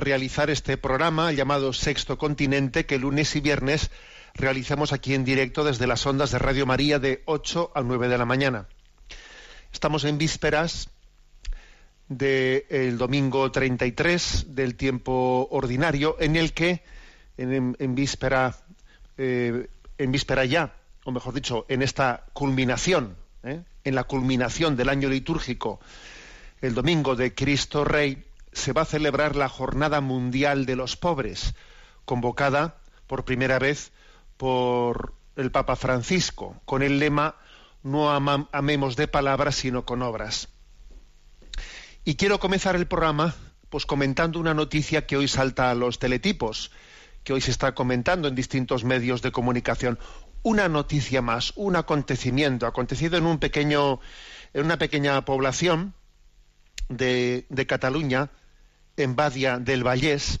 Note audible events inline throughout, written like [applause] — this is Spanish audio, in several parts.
realizar este programa llamado Sexto Continente, que lunes y viernes realizamos aquí en directo desde las ondas de Radio María de 8 a 9 de la mañana. Estamos en vísperas del domingo 33 del tiempo ordinario, en el que, en, en víspera, eh, en víspera ya, o mejor dicho, en esta culminación, ¿eh? en la culminación del año litúrgico, el domingo de Cristo Rey, se va a celebrar la Jornada Mundial de los Pobres, convocada por primera vez por el Papa Francisco, con el lema No amemos de palabras, sino con obras. Y quiero comenzar el programa pues comentando una noticia que hoy salta a los teletipos, que hoy se está comentando en distintos medios de comunicación. Una noticia más, un acontecimiento acontecido en un pequeño, en una pequeña población de Cataluña, en Badia del Vallés,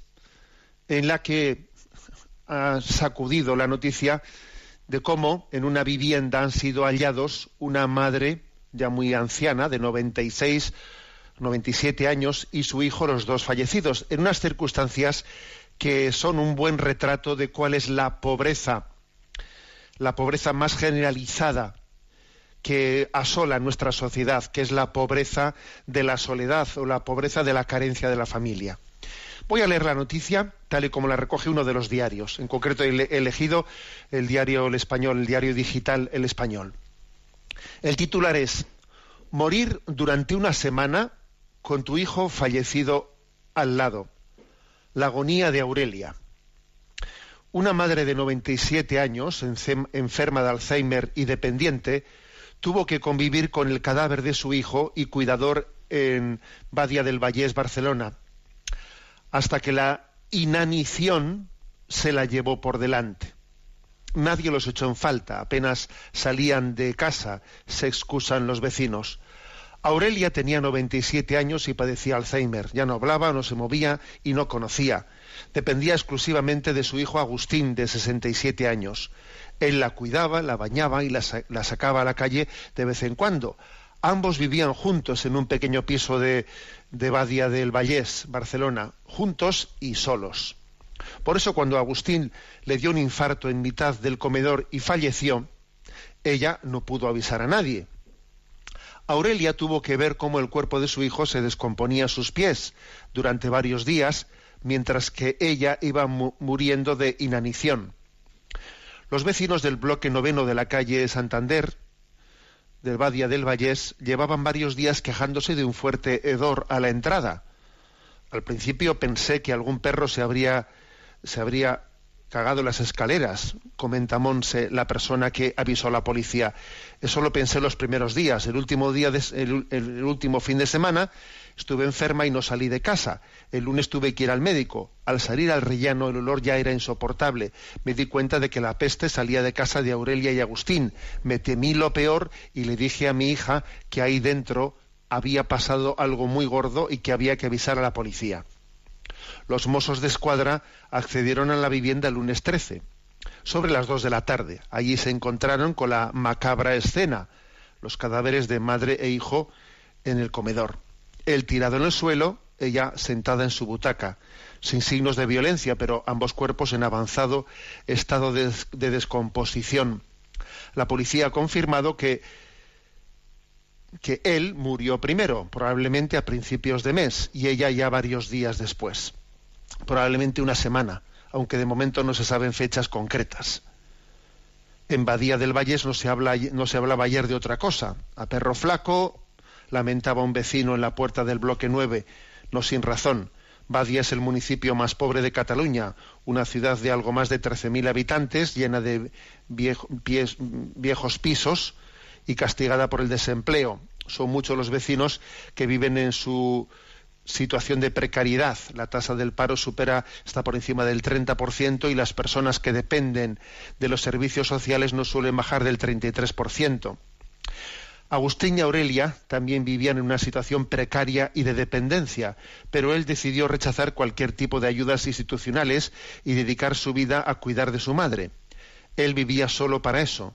en la que ha sacudido la noticia de cómo en una vivienda han sido hallados una madre ya muy anciana, de 96, 97 años, y su hijo, los dos fallecidos, en unas circunstancias que son un buen retrato de cuál es la pobreza, la pobreza más generalizada que asola nuestra sociedad, que es la pobreza de la soledad o la pobreza de la carencia de la familia. Voy a leer la noticia tal y como la recoge uno de los diarios. En concreto he ele- elegido el diario El Español, el diario digital El Español. El titular es Morir durante una semana con tu hijo fallecido al lado. La agonía de Aurelia. Una madre de 97 años, enferma de Alzheimer y dependiente, tuvo que convivir con el cadáver de su hijo y cuidador en Badia del Vallés, Barcelona, hasta que la inanición se la llevó por delante. Nadie los echó en falta, apenas salían de casa, se excusan los vecinos. Aurelia tenía 97 años y padecía Alzheimer. Ya no hablaba, no se movía y no conocía. Dependía exclusivamente de su hijo Agustín, de 67 años. Él la cuidaba, la bañaba y la, sa- la sacaba a la calle de vez en cuando. Ambos vivían juntos en un pequeño piso de, Badia del Vallés, Barcelona, juntos y solos. Por eso cuando Agustín le dio un infarto en mitad del comedor y falleció, ella no pudo avisar a nadie. Aurelia tuvo que ver cómo el cuerpo de su hijo se descomponía a sus pies durante varios días, mientras que ella iba mu- muriendo de inanición. Los vecinos del bloque noveno de la calle Santander, del Badia del Vallés, llevaban varios días quejándose de un fuerte hedor a la entrada. Al principio pensé que algún perro se habría, se habría cagado las escaleras, comenta Monse, la persona que avisó a la policía. Eso lo pensé los primeros días. El último día, de- el último fin de semana, estuve enferma y no salí de casa. El lunes tuve que ir al médico. Al salir al rellano, el olor ya era insoportable. Me di cuenta de que la peste salía de casa de Aurelia y Agustín. Me temí lo peor y le dije a mi hija que ahí dentro había pasado algo muy gordo y que había que avisar a la policía. Los mozos de escuadra accedieron a la vivienda el lunes 13, sobre las 2 de la tarde. Allí se encontraron con la macabra escena, los cadáveres de madre e hijo en el comedor. Él tirado en el suelo, ella sentada en su butaca, sin signos de violencia, pero ambos cuerpos en avanzado estado de, de descomposición. La policía ha confirmado que que él murió primero, probablemente a principios de mes, y ella ya varios días después, probablemente una semana, aunque de momento no se saben fechas concretas. En Badía del Valles no se, habla, no se hablaba ayer de otra cosa. A perro flaco, lamentaba un vecino en la puerta del bloque 9, no sin razón. Badia es el municipio más pobre de Cataluña, una ciudad de algo más de 13.000 habitantes, llena de viejos pisos y castigada por el desempleo. Son muchos los vecinos que viven en su situación de precariedad. La tasa del paro supera, está por encima del 30% y las personas que dependen de los servicios sociales no suelen bajar del 33%. Agustín y Aurelia también vivían en una situación precaria y de dependencia, pero él decidió rechazar cualquier tipo de ayudas institucionales y dedicar su vida a cuidar de su madre. Él vivía solo para eso.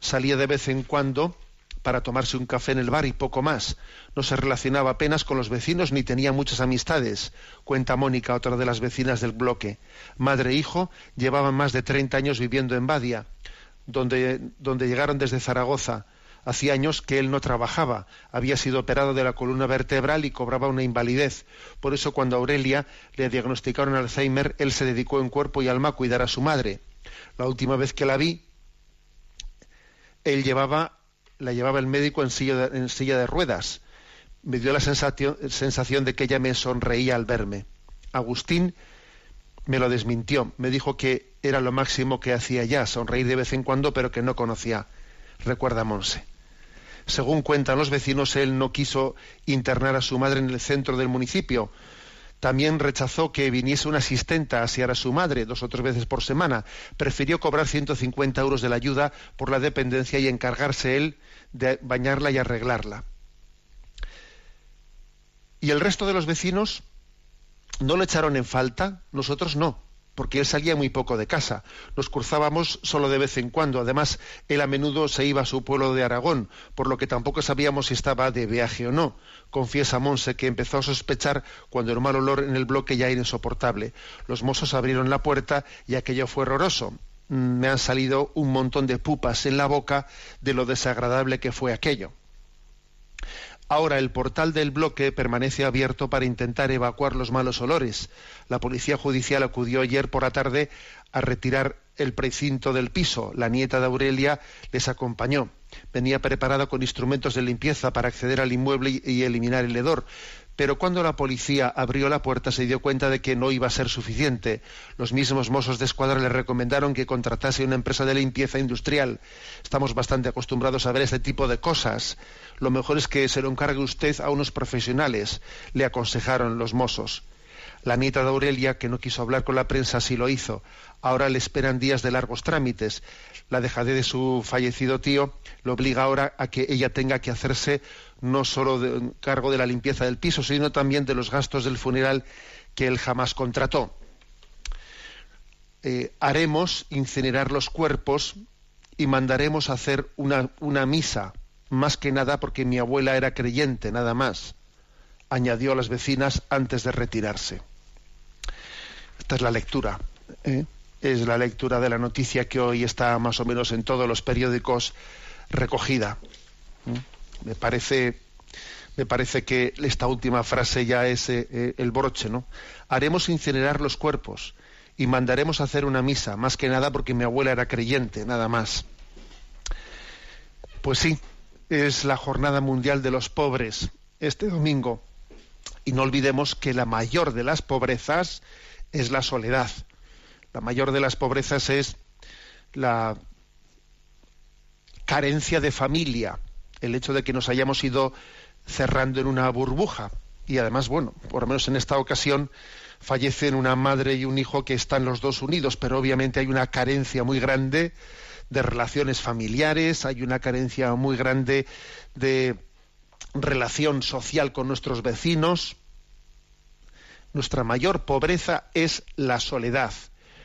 Salía de vez en cuando para tomarse un café en el bar y poco más. No se relacionaba apenas con los vecinos ni tenía muchas amistades, cuenta Mónica, otra de las vecinas del bloque. Madre e hijo llevaban más de 30 años viviendo en Badia, donde, donde llegaron desde Zaragoza. Hacía años que él no trabajaba, había sido operado de la columna vertebral y cobraba una invalidez. Por eso cuando a Aurelia le diagnosticaron Alzheimer, él se dedicó en cuerpo y alma a cuidar a su madre. La última vez que la vi, él llevaba la llevaba el médico en silla de, en silla de ruedas. Me dio la sensación, sensación de que ella me sonreía al verme. Agustín me lo desmintió. Me dijo que era lo máximo que hacía ya, sonreír de vez en cuando, pero que no conocía. Recuerda Monse. Según cuentan los vecinos, él no quiso internar a su madre en el centro del municipio, también rechazó que viniese una asistenta a asear a su madre dos o tres veces por semana. Prefirió cobrar 150 euros de la ayuda por la dependencia y encargarse él de bañarla y arreglarla. ¿Y el resto de los vecinos no lo echaron en falta? Nosotros no porque él salía muy poco de casa. Nos cruzábamos solo de vez en cuando. Además, él a menudo se iba a su pueblo de Aragón, por lo que tampoco sabíamos si estaba de viaje o no. Confiesa Monse que empezó a sospechar cuando el mal olor en el bloque ya era insoportable. Los mozos abrieron la puerta y aquello fue horroroso. Mm, me han salido un montón de pupas en la boca de lo desagradable que fue aquello. Ahora el portal del bloque permanece abierto para intentar evacuar los malos olores. La policía judicial acudió ayer por la tarde a retirar el precinto del piso. La nieta de Aurelia les acompañó. Venía preparada con instrumentos de limpieza para acceder al inmueble y eliminar el hedor, pero cuando la policía abrió la puerta se dio cuenta de que no iba a ser suficiente. Los mismos mozos de escuadra le recomendaron que contratase una empresa de limpieza industrial. Estamos bastante acostumbrados a ver este tipo de cosas. Lo mejor es que se lo encargue usted a unos profesionales, le aconsejaron los mozos. La nieta de Aurelia, que no quiso hablar con la prensa, sí lo hizo. Ahora le esperan días de largos trámites. La dejadez de su fallecido tío lo obliga ahora a que ella tenga que hacerse no solo cargo de la limpieza del piso, sino también de los gastos del funeral que él jamás contrató. Eh, haremos incinerar los cuerpos y mandaremos hacer una, una misa, más que nada porque mi abuela era creyente, nada más, añadió a las vecinas antes de retirarse. Esta es la lectura. ¿eh? Es la lectura de la noticia que hoy está más o menos en todos los periódicos recogida. ¿eh? Me parece, me parece que esta última frase ya es eh, eh, el broche, ¿no? Haremos incinerar los cuerpos y mandaremos a hacer una misa, más que nada porque mi abuela era creyente, nada más. Pues sí, es la Jornada Mundial de los Pobres este domingo. Y no olvidemos que la mayor de las pobrezas es la soledad. La mayor de las pobrezas es la carencia de familia, el hecho de que nos hayamos ido cerrando en una burbuja. Y además, bueno, por lo menos en esta ocasión fallecen una madre y un hijo que están los dos unidos, pero obviamente hay una carencia muy grande de relaciones familiares, hay una carencia muy grande de relación social con nuestros vecinos. Nuestra mayor pobreza es la soledad,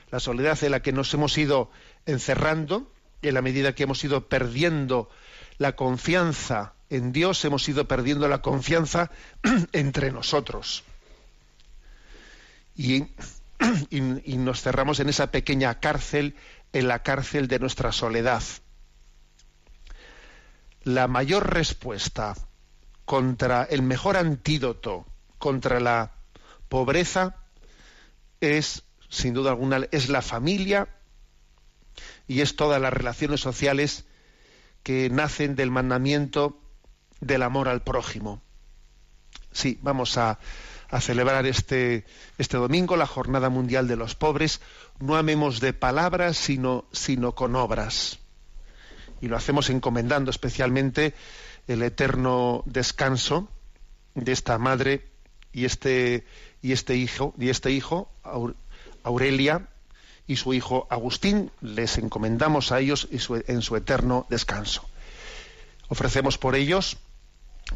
la soledad en la que nos hemos ido encerrando, en la medida que hemos ido perdiendo la confianza en Dios, hemos ido perdiendo la confianza [clears throat] entre nosotros. [clears throat] Y, y, nos cerramos en esa pequeña cárcel, en la cárcel de nuestra soledad. La mayor respuesta contra el mejor antídoto contra la pobreza es, sin duda alguna, es la familia y es todas las relaciones sociales que nacen del mandamiento del amor al prójimo. Sí, vamos a, celebrar este, este domingo la Jornada Mundial de los Pobres. No amemos de palabras, sino, sino con obras. Y lo hacemos encomendando especialmente el eterno descanso de esta madre y este, y este hijo, y este hijo, Aurelia, y su hijo Agustín, les encomendamos a ellos en su eterno descanso. Ofrecemos por ellos,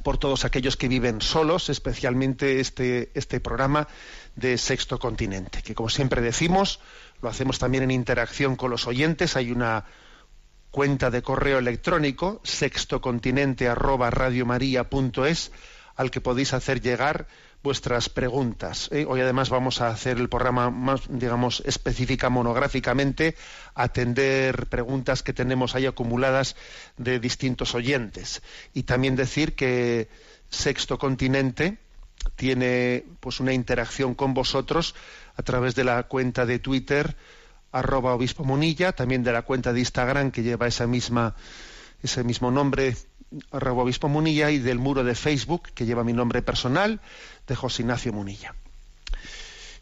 por todos aquellos que viven solos, especialmente este, este programa de Sexto Continente, que como siempre decimos, lo hacemos también en interacción con los oyentes. Hay una cuenta de correo electrónico, sextocontinente@radiomaria.es, al que podéis hacer llegar vuestras preguntas. ¿eh? Hoy además vamos a hacer el programa más, digamos, específica, monográficamente, atender preguntas que tenemos ahí acumuladas de distintos oyentes. Y también decir que Sexto Continente tiene pues una interacción con vosotros a través de la cuenta de Twitter arroba obispo Munilla, también de la cuenta de Instagram que lleva esa misma, ese mismo nombre arroba obispo Munilla y del muro de Facebook que lleva mi nombre personal de José Ignacio Munilla.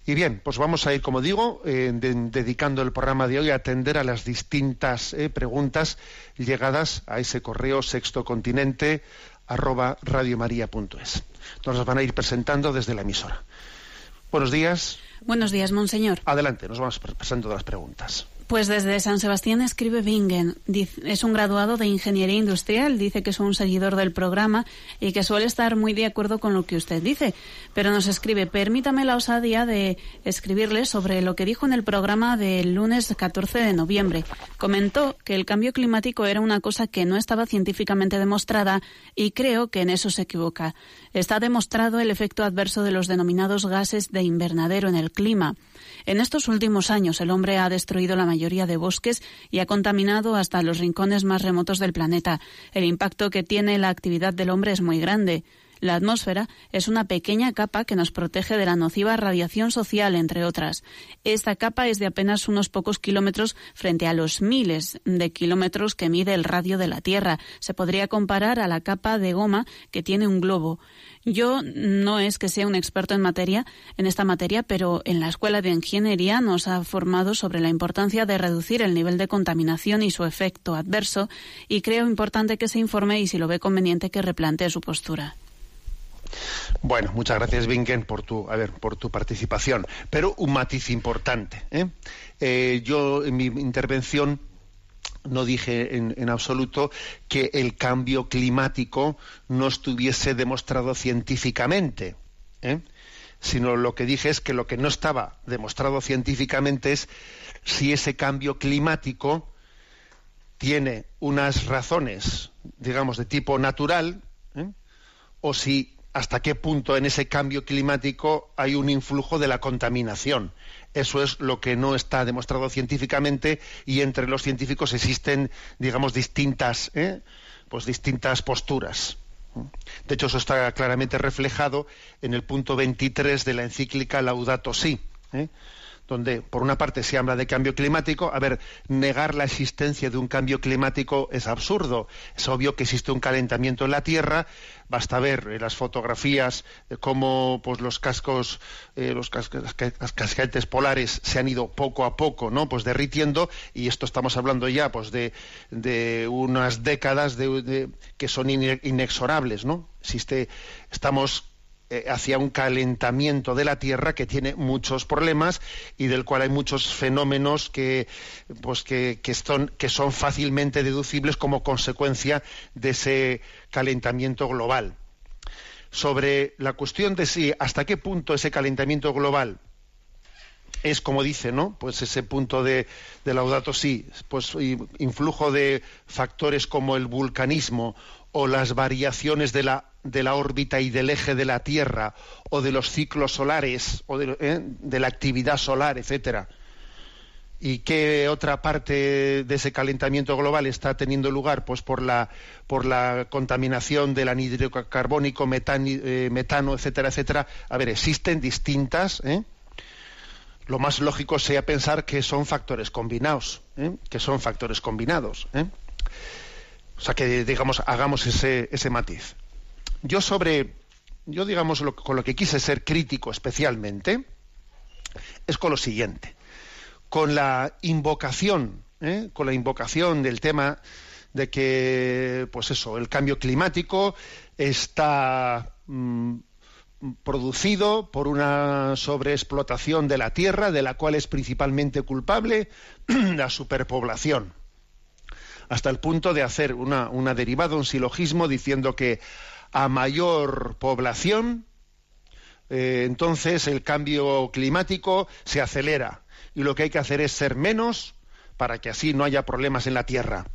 Y bien, pues vamos a ir, como digo, eh, dedicando el programa de hoy a atender a las distintas eh, preguntas llegadas a ese correo sextocontinente arroba radiomaria.es. Nos van a ir presentando desde la emisora. Buenos días. Buenos días, monseñor. Adelante, nos vamos presentando las preguntas. Pues desde San Sebastián escribe Bingen. Es un graduado de Ingeniería Industrial, dice que es un seguidor del programa y que suele estar muy de acuerdo con lo que usted dice. Pero nos escribe, permítame la osadía de escribirle sobre lo que dijo en el programa del lunes 14 de noviembre. Comentó que el cambio climático era una cosa que no estaba científicamente demostrada y creo que en eso se equivoca. Está demostrado el efecto adverso de los denominados gases de invernadero en el clima. En estos últimos años el hombre ha destruido la de bosques y ha contaminado hasta los rincones más remotos del planeta. El impacto que tiene la actividad del hombre es muy grande. La atmósfera es una pequeña capa que nos protege de la nociva radiación social, entre otras. Esta capa es de apenas unos pocos kilómetros frente a los miles de kilómetros que mide el radio de la Tierra. Se podría comparar a la capa de goma que tiene un globo. Yo no es que sea un experto en materia, en esta materia, pero en la Escuela de Ingeniería nos ha formado sobre la importancia de reducir el nivel de contaminación y su efecto adverso, y creo importante que se informe y si lo ve conveniente que replantee su postura. Bueno, muchas gracias, Bingen, por tu, a ver, por tu participación. Pero un matiz importante. ¿eh? Eh, yo en mi intervención no dije en, absoluto que el cambio climático no estuviese demostrado científicamente, ¿eh? sino lo que dije es que lo que no estaba demostrado científicamente es si ese cambio climático tiene unas razones, digamos, de tipo natural, o si hasta qué punto en ese cambio climático hay un influjo de la contaminación. Eso es lo que no está demostrado científicamente y entre los científicos existen, digamos, distintas, ¿eh? pues distintas posturas. De hecho, eso está claramente reflejado en el punto 23 de la encíclica Laudato Si. ¿eh? Donde por una parte se habla de cambio climático, a ver, negar la existencia de un cambio climático es absurdo. Es obvio que existe un calentamiento en la Tierra, basta ver eh, las fotografías de cómo pues los cascos, eh, los casquetes polares se han ido poco a poco, ¿no? Pues derritiendo y esto estamos hablando ya pues de, de unas décadas de, que son inexorables, ¿no? Existe, estamos eh, hacia un calentamiento de la Tierra que tiene muchos problemas y del cual hay muchos fenómenos que, pues que, son, que son fácilmente deducibles como consecuencia de ese calentamiento global. Sobre la cuestión de si hasta qué punto ese calentamiento global es como dice, ¿no? Pues ese punto de, de Laudato sí, pues influjo de factores como el vulcanismo o las variaciones de la de la órbita y del eje de la Tierra o de los ciclos solares o de, ¿eh? la actividad solar, etcétera. ¿Y qué otra parte de ese calentamiento global está teniendo lugar? Pues por la, por la contaminación del anhídrido carbónico, eh, metano, etcétera, etcétera. A ver, existen distintas, ¿eh? lo más lógico sea pensar que son factores combinados, ¿eh? que son factores combinados. O sea, que digamos, hagamos ese, ese matiz. Yo sobre, yo digamos, con lo que quise ser crítico especialmente, es con lo siguiente. Con la invocación, ¿eh? con la invocación del tema de que, pues eso, el cambio climático está mm, producido por una sobreexplotación de la tierra, de la cual es principalmente culpable [clears throat] la superpoblación, hasta el punto de hacer una, una derivada, un silogismo, diciendo que a mayor población, eh, entonces el cambio climático se acelera y lo que hay que hacer es ser menos para que así no haya problemas en la tierra.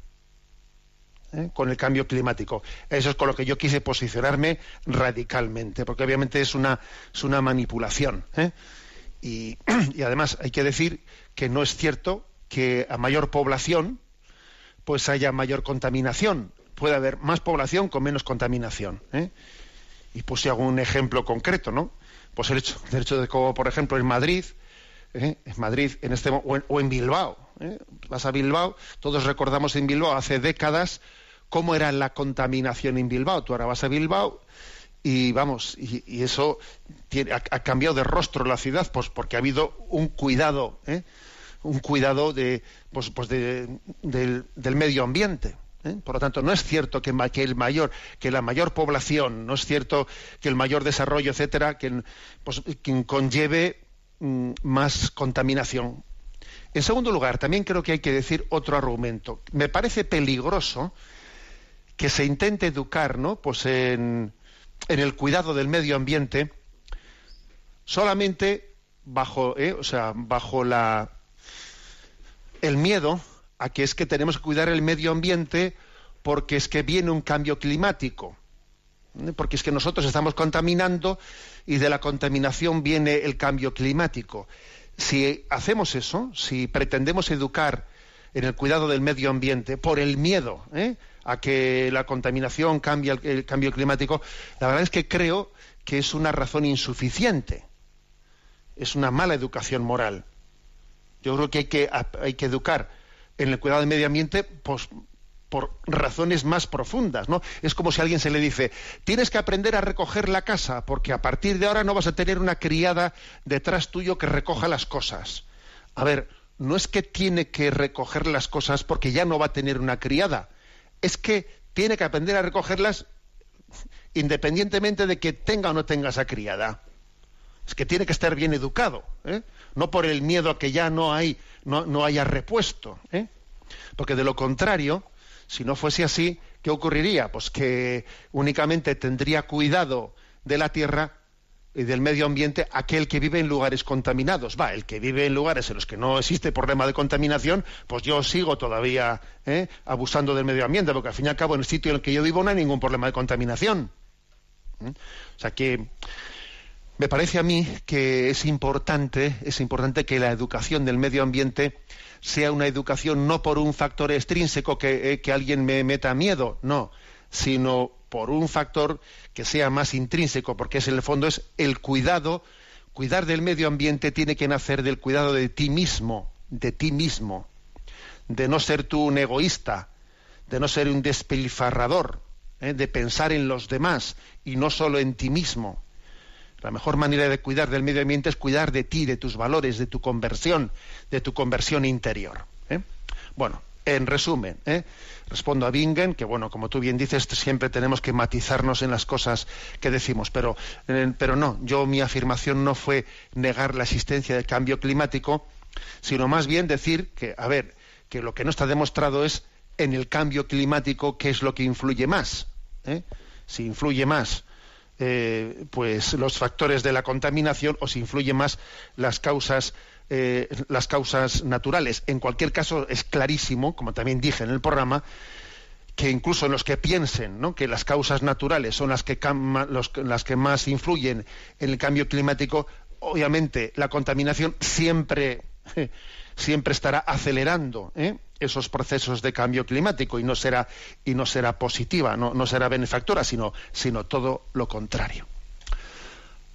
¿eh? con el cambio climático. Eso es con lo que yo quise posicionarme radicalmente, porque obviamente es una, es una manipulación. ¿eh? Y, [clears throat] y, además hay que decir que no es cierto que a mayor población pues haya mayor contaminación. Puede haber más población con menos contaminación. ¿eh? Y puse algún ejemplo concreto, ¿no? Pues el hecho, el hecho de como, por ejemplo, en Madrid, en Madrid, en este o en, o en Bilbao, vas a Bilbao, todos recordamos en Bilbao hace décadas cómo era la contaminación en Bilbao. Tú ahora vas a Bilbao y vamos, y, eso ha, cambiado de rostro la ciudad, pues porque ha habido un cuidado, ¿eh? un cuidado de, pues, pues del, medio ambiente. ¿Eh? Por lo tanto, no es cierto que, el mayor, que la mayor población, no es cierto que el mayor desarrollo, etcétera, que, pues, conlleve mm, más contaminación. En segundo lugar, también creo que hay que decir otro argumento. Me parece peligroso que se intente educar ¿no? pues en, el cuidado del medio ambiente solamente bajo, ¿eh? o sea, bajo la, el miedo a que es que tenemos que cuidar el medio ambiente porque es que viene un cambio climático, ¿eh? porque es que nosotros estamos contaminando y de la contaminación viene el cambio climático. Si hacemos eso, si pretendemos educar en el cuidado del medio ambiente por el miedo ¿eh? a que la contaminación cambie el, cambio climático, la verdad es que creo que es una razón insuficiente. Es una mala educación moral. Yo creo que hay que, hay que educar en el cuidado del medio ambiente pues, por razones más profundas, ¿no? Es como si a alguien se le dice, tienes que aprender a recoger la casa, porque a partir de ahora no vas a tener una criada detrás tuyo que recoja las cosas. A ver, no es que tiene que recoger las cosas porque ya no va a tener una criada, es que tiene que aprender a recogerlas independientemente de que tenga o no tenga esa criada. Es que tiene que estar bien educado, ¿eh? No por el miedo a que ya no hay, no, no haya repuesto. ¿eh? Porque de lo contrario, si no fuese así, ¿qué ocurriría? Pues que únicamente tendría cuidado de la tierra y del medio ambiente aquel que vive en lugares contaminados. Va, el que vive en lugares en los que no existe problema de contaminación, pues yo sigo todavía ¿eh? abusando del medio ambiente, porque al fin y al cabo en el sitio en el que yo vivo no hay ningún problema de contaminación. ¿Mm? O sea que me parece a mí que es importante, es importante que la educación del medio ambiente sea una educación no por un factor extrínseco que, eh, que alguien me meta miedo, no, sino por un factor que sea más intrínseco, porque es en el fondo es el cuidado, cuidar del medio ambiente tiene que nacer del cuidado de ti mismo, de ti mismo, de no ser tú un egoísta, de no ser un despilfarrador, ¿eh? de pensar en los demás y no solo en ti mismo. La mejor manera de cuidar del medio ambiente es cuidar de ti, de tus valores, de tu conversión, de tu conversión interior. ¿eh? Bueno, en resumen, ¿eh? respondo a Bingen, que bueno, como tú bien dices, siempre tenemos que matizarnos en las cosas que decimos, pero, eh, pero no, yo mi afirmación no fue negar la existencia del cambio climático, sino más bien decir que, a ver, que lo que no está demostrado es en el cambio climático qué es lo que influye más. Si influye más eh, pues los factores de la contaminación o si influye más las causas eh, las causas naturales. En cualquier caso, es clarísimo, como también dije en el programa, que incluso en los que piensen que las causas naturales son las que, las que más influyen en el cambio climático, obviamente la contaminación siempre, [laughs] siempre estará acelerando ¿eh? Esos procesos de cambio climático y no será, y no será positiva, no, no será benefactora, sino, sino todo lo contrario.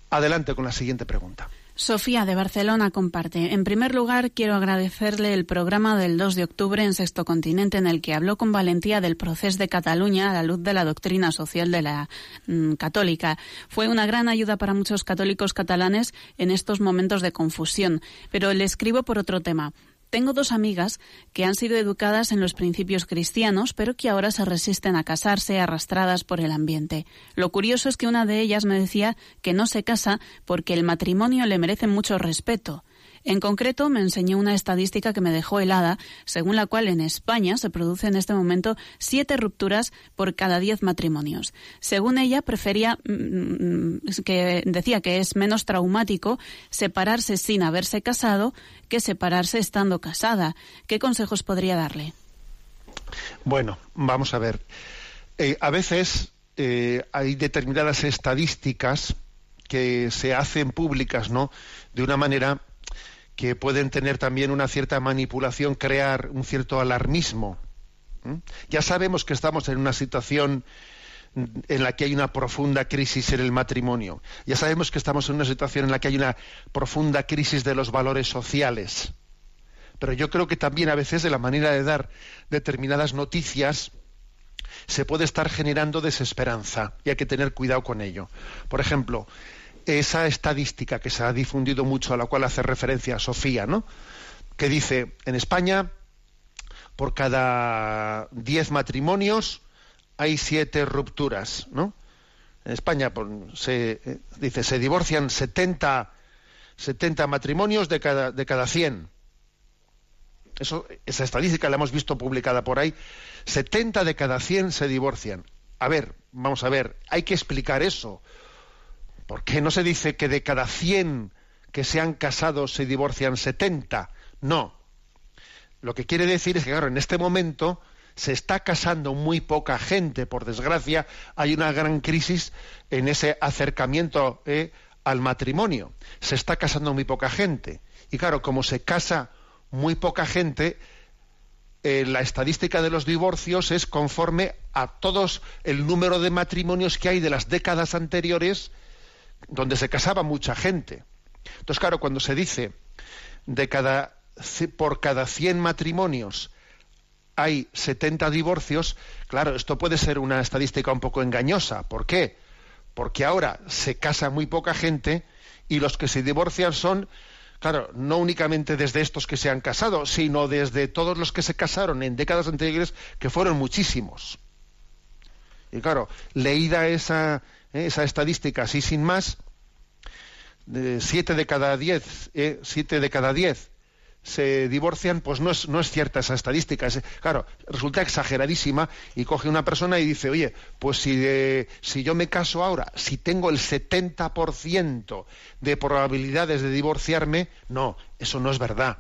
Adelante con la siguiente pregunta. Sofía de Barcelona comparte. En primer lugar, quiero agradecerle el programa del 2 de octubre en Sexto Continente en el que habló con valentía del proceso de Cataluña a la luz de la doctrina social de la mm, católica. Fue una gran ayuda para muchos católicos catalanes en estos momentos de confusión. Pero le escribo por otro tema. Tengo dos amigas que han sido educadas en los principios cristianos, pero que ahora se resisten a casarse arrastradas por el ambiente. Lo curioso es que una de ellas me decía que no se casa porque el matrimonio le merece mucho respeto. En concreto, me enseñó una estadística que me dejó helada, según la cual en España se producen en este momento siete rupturas por cada diez matrimonios. Según ella, prefería mm, mm, que decía que es menos traumático separarse sin haberse casado que separarse estando casada. ¿Qué consejos podría darle? Bueno, vamos a ver. Eh, a veces eh, hay determinadas estadísticas que se hacen públicas, ¿no? De una manera que pueden tener también una cierta manipulación, crear un cierto alarmismo. Ya sabemos que estamos en una situación en la que hay una profunda crisis en el matrimonio. Ya sabemos que estamos en una situación en la que hay una profunda crisis de los valores sociales. Pero yo creo que también a veces de la manera de dar determinadas noticias se puede estar generando desesperanza y hay que tener cuidado con ello. Por ejemplo, esa estadística que se ha difundido mucho, a la cual hace referencia Sofía, ¿no? que dice, en España, por cada diez matrimonios hay siete rupturas, ¿no? En España se eh, dice se divorcian 70, 70 matrimonios de cada, de cada 100. Eso, esa estadística la hemos visto publicada por ahí. 70 de cada 100 se divorcian. A ver, vamos a ver, hay que explicar eso. ¿Por qué no se dice que de cada 100 que se han casado se divorcian 70? No. Lo que quiere decir es que, claro, en este momento se está casando muy poca gente, por desgracia, hay una gran crisis en ese acercamiento eh, al matrimonio. Se está casando muy poca gente. Y claro, como se casa muy poca gente, eh, la estadística de los divorcios es conforme a todos el número de matrimonios que hay de las décadas anteriores donde se casaba mucha gente. Entonces, claro, cuando se dice de cada, por cada 100 matrimonios hay 70 divorcios, claro, esto puede ser una estadística un poco engañosa. ¿Por qué? Porque ahora se casa muy poca gente y los que se divorcian son, claro, no únicamente desde estos que se han casado, sino desde todos los que se casaron en décadas anteriores, que fueron muchísimos. Y claro, leída esa, ¿eh? esa estadística así sin más, siete de cada diez, ¿eh? siete de cada diez se divorcian, pues no es, no es cierta esa estadística. claro, resulta exageradísima y coge una persona y dice, oye, pues si, si yo me caso ahora, si tengo el 70% de probabilidades de divorciarme, no, eso no es verdad.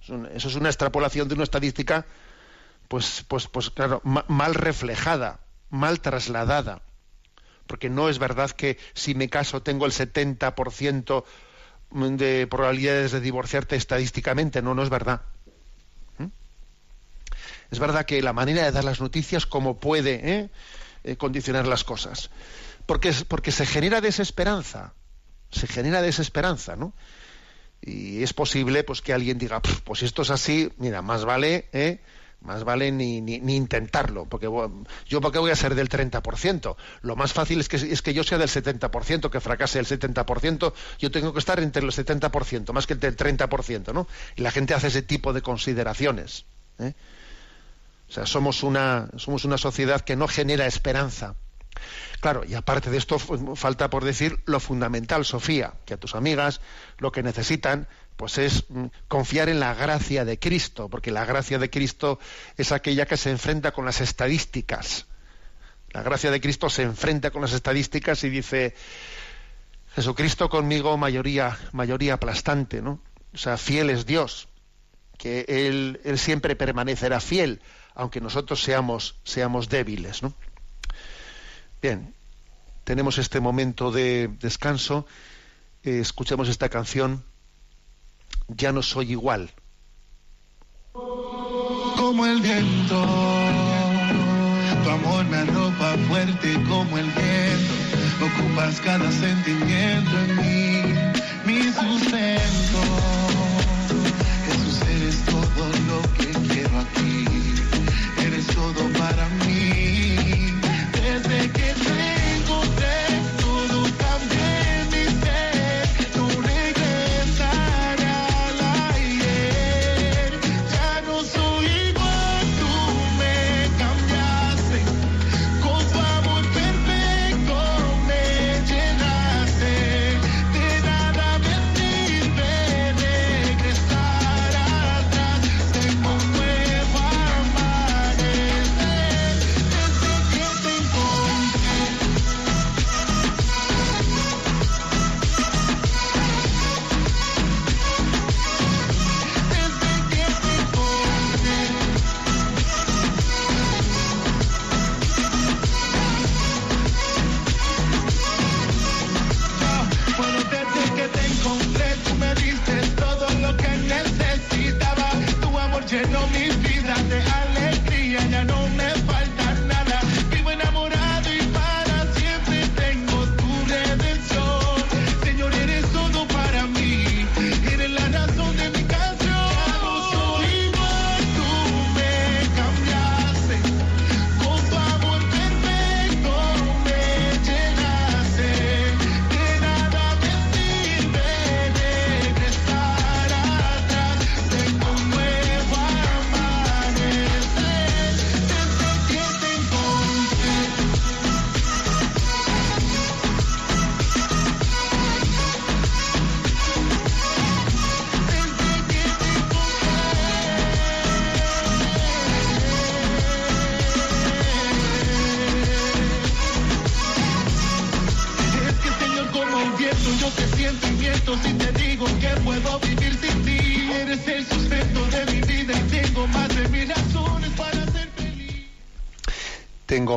Eso es una extrapolación de una estadística, pues, pues, pues claro, mal reflejada, mal trasladada porque no es verdad que si me caso tengo el 70% de probabilidades de divorciarte estadísticamente, no, no es verdad. ¿Mm? Es verdad que la manera de dar las noticias como puede ¿eh? Eh, condicionar las cosas. Porque, porque se genera desesperanza, se genera desesperanza, ¿no? Y es posible pues que alguien diga, pues si esto es así, mira, más vale ¿eh? Más vale ni, ni, intentarlo, porque yo porque voy a ser del 30%. Lo más fácil es que, es que yo sea del 70%, que fracase el 70%, yo tengo que estar entre el 70%, más que el 30%, ¿no? Y la gente hace ese tipo de consideraciones. ¿eh? O sea, somos una, somos una sociedad que no genera esperanza. Claro, y aparte de esto, falta por decir lo fundamental, Sofía, que a tus amigas lo que necesitan pues es mm, confiar en la gracia de Cristo, porque la gracia de Cristo es aquella que se enfrenta con las estadísticas. La gracia de Cristo se enfrenta con las estadísticas y dice, Jesucristo conmigo mayoría, mayoría aplastante, ¿no? O sea, fiel es Dios, que Él, él siempre permanecerá fiel, aunque nosotros seamos, seamos débiles, ¿no? Bien, tenemos este momento de descanso, eh, escuchemos esta canción ya no soy igual. Como el viento, tu amor me arropa fuerte como el viento, ocupas cada sentimiento en mí mi sustento.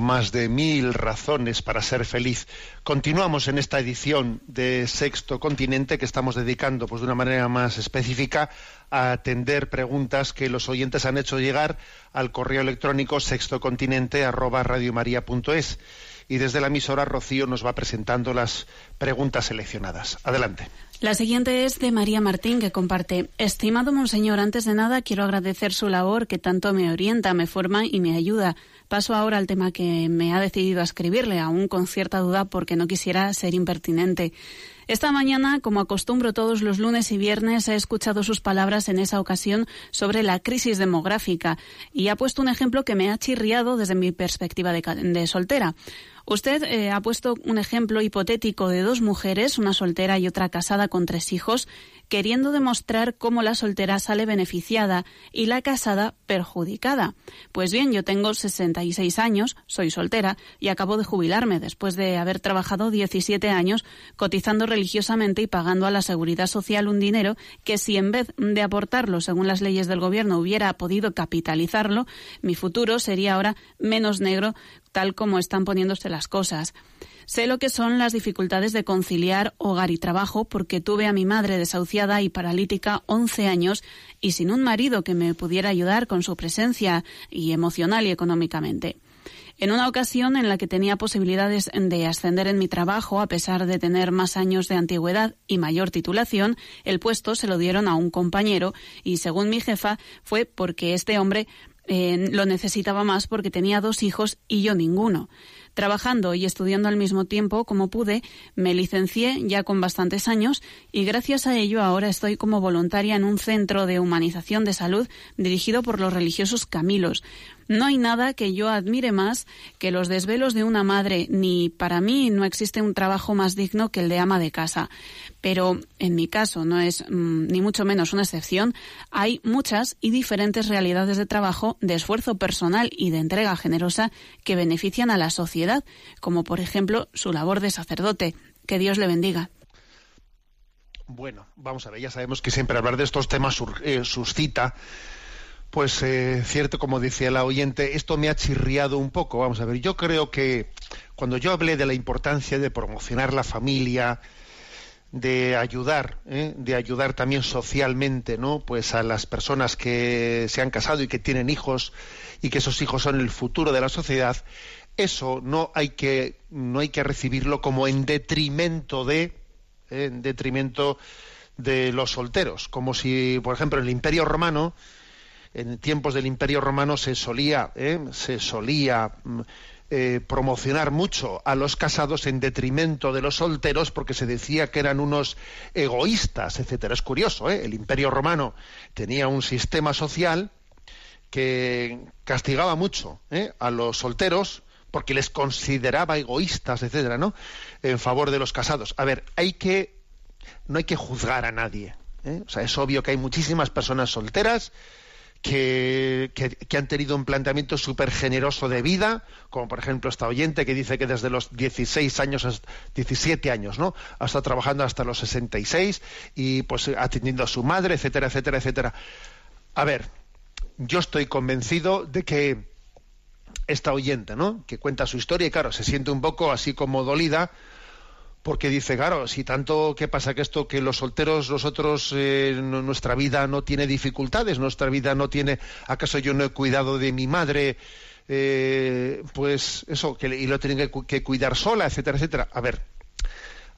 Más de mil razones para ser feliz. Continuamos en esta edición de Sexto Continente que estamos dedicando pues, de una manera más específica a atender preguntas que los oyentes han hecho llegar al correo electrónico sextocontinente@radiomaria.es y desde la emisora Rocío nos va presentando las preguntas seleccionadas. Adelante. La siguiente es de María Martín, que comparte. Estimado Monseñor, antes de nada quiero agradecer su labor que tanto me orienta, me forma y me ayuda. Paso ahora al tema que me ha decidido a escribirle, aún con cierta duda porque no quisiera ser impertinente. Esta mañana, como acostumbro todos los lunes y viernes, he escuchado sus palabras en esa ocasión sobre la crisis demográfica y ha puesto un ejemplo que me ha chirriado desde mi perspectiva de, soltera. Usted eh, ha puesto un ejemplo hipotético de dos mujeres, una soltera y otra casada con tres hijos, queriendo demostrar cómo la soltera sale beneficiada y la casada perjudicada. Pues bien, yo tengo 66 años, soy soltera y acabo de jubilarme después de haber trabajado 17 años cotizando religiosamente y pagando a la seguridad social un dinero que si en vez de aportarlo según las leyes del gobierno hubiera podido capitalizarlo, mi futuro sería ahora menos negro tal como están poniéndose las cosas. Sé lo que son las dificultades de conciliar hogar y trabajo porque tuve a mi madre desahuciada y paralítica 11 años y sin un marido que me pudiera ayudar con su presencia y emocional y económicamente. En una ocasión en la que tenía posibilidades de ascender en mi trabajo, a pesar de tener más años de antigüedad y mayor titulación, el puesto se lo dieron a un compañero y, según mi jefa, fue porque este hombre lo necesitaba más porque tenía dos hijos y yo ninguno. Trabajando y estudiando al mismo tiempo como pude, me licencié ya con bastantes años y gracias a ello ahora estoy como voluntaria en un centro de humanización de salud dirigido por los religiosos Camilos. No hay nada que yo admire más que los desvelos de una madre, ni para mí no existe un trabajo más digno que el de ama de casa. Pero en mi caso no es mm, ni mucho menos una excepción. Hay muchas y diferentes realidades de trabajo, de esfuerzo personal y de entrega generosa que benefician a la sociedad, como por ejemplo su labor de sacerdote. Que Dios le bendiga. Bueno, vamos a ver, ya sabemos que siempre hablar de estos temas eh, suscita, pues eh, cierto, como decía la oyente, esto me ha chirriado un poco. Vamos a ver, yo creo que cuando yo hablé de la importancia de promocionar la familia, de ayudar, ¿eh? de ayudar también socialmente, ¿no? Pues a las personas que se han casado y que tienen hijos y que esos hijos son el futuro de la sociedad, eso no hay que no hay que recibirlo como en detrimento de ¿eh? en detrimento de los solteros, como si, por ejemplo, en el Imperio Romano, en tiempos del Imperio Romano se solía, ¿eh? se solía mm, eh, promocionar mucho a los casados en detrimento de los solteros porque se decía que eran unos egoístas, etcétera. Es curioso, ¿eh? el Imperio Romano tenía un sistema social que castigaba mucho ¿eh? a los solteros porque les consideraba egoístas, etcétera, ¿no? En favor de los casados. A ver, hay que no hay que juzgar a nadie. ¿eh? O sea, es obvio que hay muchísimas personas solteras que, han tenido un planteamiento súper generoso de vida, como por ejemplo esta oyente que dice que desde los 16 años, 17 años, ¿no? Ha estado trabajando hasta los 66 y pues atendiendo a su madre, etcétera, etcétera, etcétera. A ver, yo estoy convencido de que esta oyente, ¿no? Que cuenta su historia y claro, se siente un poco así como dolida porque dice, claro, si tanto, ¿qué pasa? Que esto, que los solteros, nosotros, eh, nuestra vida no tiene dificultades, nuestra vida no tiene, ¿acaso yo no he cuidado de mi madre? Eh, pues eso, que, y lo tienen que, cuidar sola, etcétera, etcétera. A ver,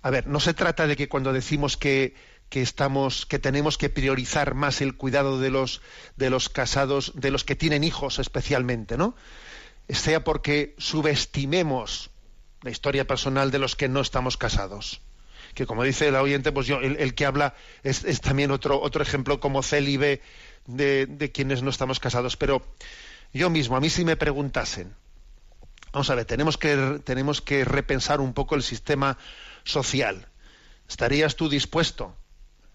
a ver, no se trata de que cuando decimos que, que estamos, que tenemos que priorizar más el cuidado de los, de los casados, de los que tienen hijos especialmente, ¿no? Sea porque subestimemos la historia personal de los que no estamos casados. Que como dice el oyente, pues yo, el, que habla es, también otro, otro ejemplo como célibe de, de, quienes no estamos casados. Pero yo mismo, a mí si me preguntasen, vamos a ver, tenemos que, tenemos que repensar un poco el sistema social. ¿Estarías tú dispuesto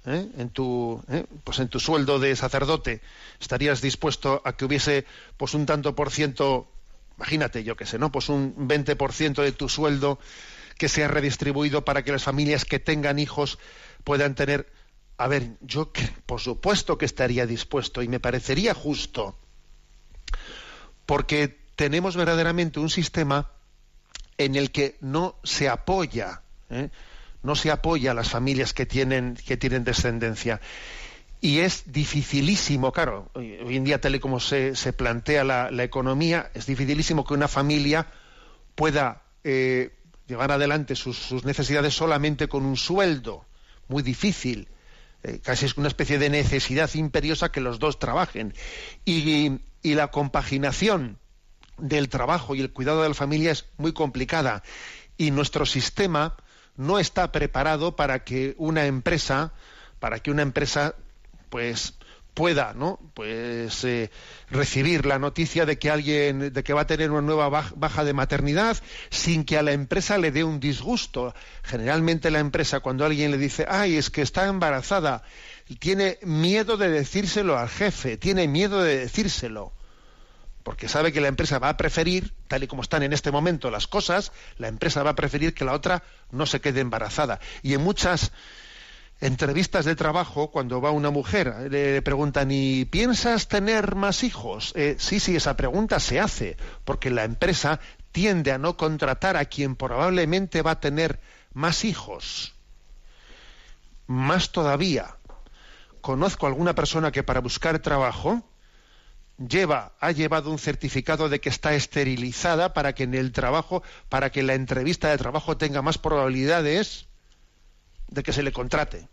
¿eh? en tu ¿eh? pues en tu sueldo de sacerdote estarías dispuesto a que hubiese pues un tanto por ciento imagínate, yo qué sé, ¿no? Pues un 20% de tu sueldo que sea redistribuido para que las familias que tengan hijos puedan tener... A ver, yo por supuesto que estaría dispuesto y me parecería justo, porque tenemos verdaderamente un sistema en el que no se apoya, ¿eh? no se apoya a las familias que tienen, que tienen descendencia. Y es dificilísimo, claro, hoy en día tal y como se, plantea la, economía, es dificilísimo que una familia pueda eh, llevar adelante sus, necesidades solamente con un sueldo. Muy difícil. Eh, casi es una especie de necesidad imperiosa que los dos trabajen. Y, y la compaginación del trabajo y el cuidado de la familia es muy complicada. Y nuestro sistema no está preparado para que una empresa para que una empresa pues pueda no pues eh, recibir la noticia de que alguien de que va a tener una nueva baja de maternidad sin que a la empresa le dé un disgusto generalmente la empresa cuando alguien le dice ay es que está embarazada tiene miedo de decírselo al jefe tiene miedo de decírselo porque sabe que la empresa va a preferir, tal y como están en este momento las cosas, la empresa va a preferir que la otra no se quede embarazada. Y en muchas entrevistas de trabajo, cuando va una mujer, le preguntan, ¿y piensas tener más hijos? Eh, sí, sí, esa pregunta se hace, porque la empresa tiende a no contratar a quien probablemente va a tener más hijos. Más todavía, conozco a alguna persona que para buscar trabajo lleva, ha llevado un certificado de que está esterilizada para que en el trabajo, para que la entrevista de trabajo tenga más probabilidades de que se le contrate.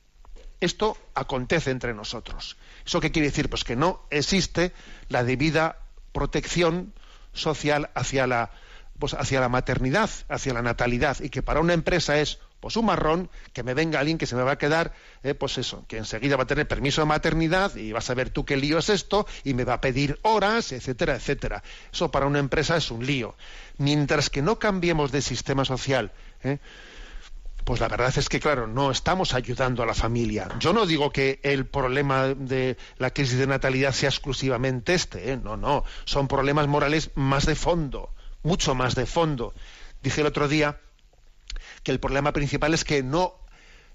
Esto acontece entre nosotros. ¿Eso qué quiere decir? Pues que no existe la debida protección social hacia la, pues hacia la maternidad, hacia la natalidad, y que para una empresa es pues un marrón que me venga alguien que se me va a quedar, eh, pues eso, que enseguida va a tener permiso de maternidad y vas a ver tú qué lío es esto y me va a pedir horas, etcétera, etcétera. Eso para una empresa es un lío. Mientras que no cambiemos de sistema social, ¿eh? Pues la verdad es que, claro, no estamos ayudando a la familia. Yo no digo que el problema de la crisis de natalidad sea exclusivamente este, ¿eh? no, no, son problemas morales más de fondo, mucho más de fondo. Dije el otro día que el problema principal es que no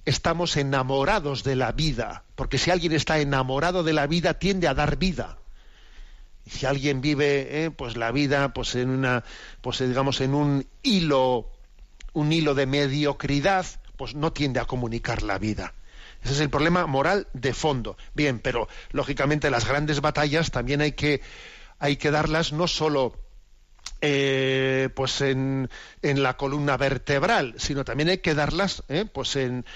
estamos enamorados de la vida, porque si alguien está enamorado de la vida tiende a dar vida. Si alguien vive, ¿eh? pues la vida, pues en una, pues digamos en un hilo un hilo de mediocridad, pues no tiende a comunicar la vida. Ese es el problema moral de fondo. Bien, pero lógicamente las grandes batallas también hay que, hay que darlas no solo eh, pues en, en, la columna vertebral, sino también hay que darlas eh, pues en,